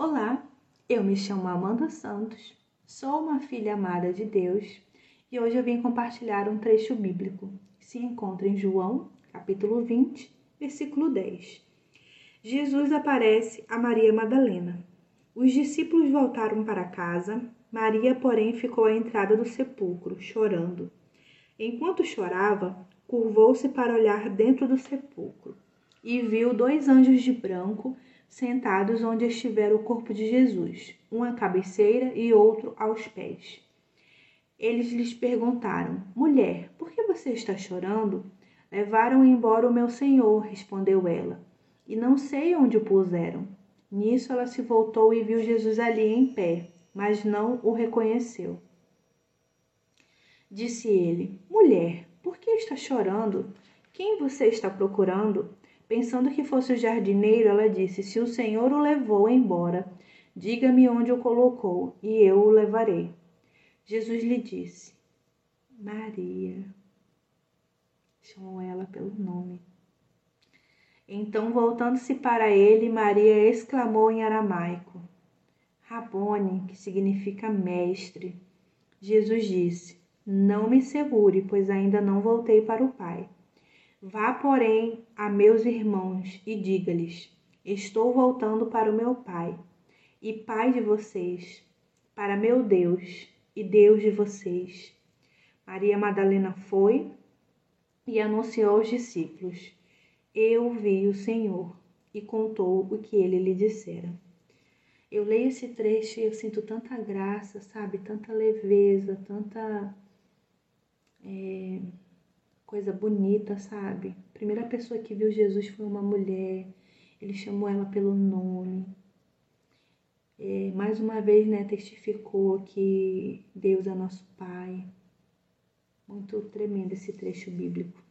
Olá, eu me chamo Amanda Santos, sou uma filha amada de Deus e hoje eu vim compartilhar um trecho bíblico que se encontra em João, capítulo 20, versículo 10. Jesus aparece a Maria Madalena. Os discípulos voltaram para casa, Maria, porém, ficou à entrada do sepulcro, chorando. Enquanto chorava, curvou-se para olhar dentro do sepulcro e viu dois anjos de branco sentados onde estivera o corpo de Jesus, um à cabeceira e outro aos pés. Eles lhes perguntaram: Mulher, por que você está chorando? Levaram embora o meu senhor, respondeu ela, e não sei onde o puseram. Nisso ela se voltou e viu Jesus ali em pé, mas não o reconheceu. Disse ele: Mulher, por que está chorando? Quem você está procurando? Pensando que fosse o jardineiro, ela disse: Se o Senhor o levou embora, diga-me onde o colocou, e eu o levarei. Jesus lhe disse: Maria. Chamou ela pelo nome. Então, voltando-se para ele, Maria exclamou em aramaico: Rabone, que significa mestre. Jesus disse: Não me segure, pois ainda não voltei para o Pai. Vá, porém, a meus irmãos e diga-lhes: Estou voltando para o meu Pai e Pai de vocês, para meu Deus e Deus de vocês. Maria Madalena foi e anunciou aos discípulos: Eu vi o Senhor e contou o que ele lhe dissera. Eu leio esse trecho e eu sinto tanta graça, sabe? Tanta leveza, tanta. É coisa bonita, sabe? A primeira pessoa que viu Jesus foi uma mulher, ele chamou ela pelo nome. É, mais uma vez, né, testificou que Deus é nosso Pai. Muito tremendo esse trecho bíblico.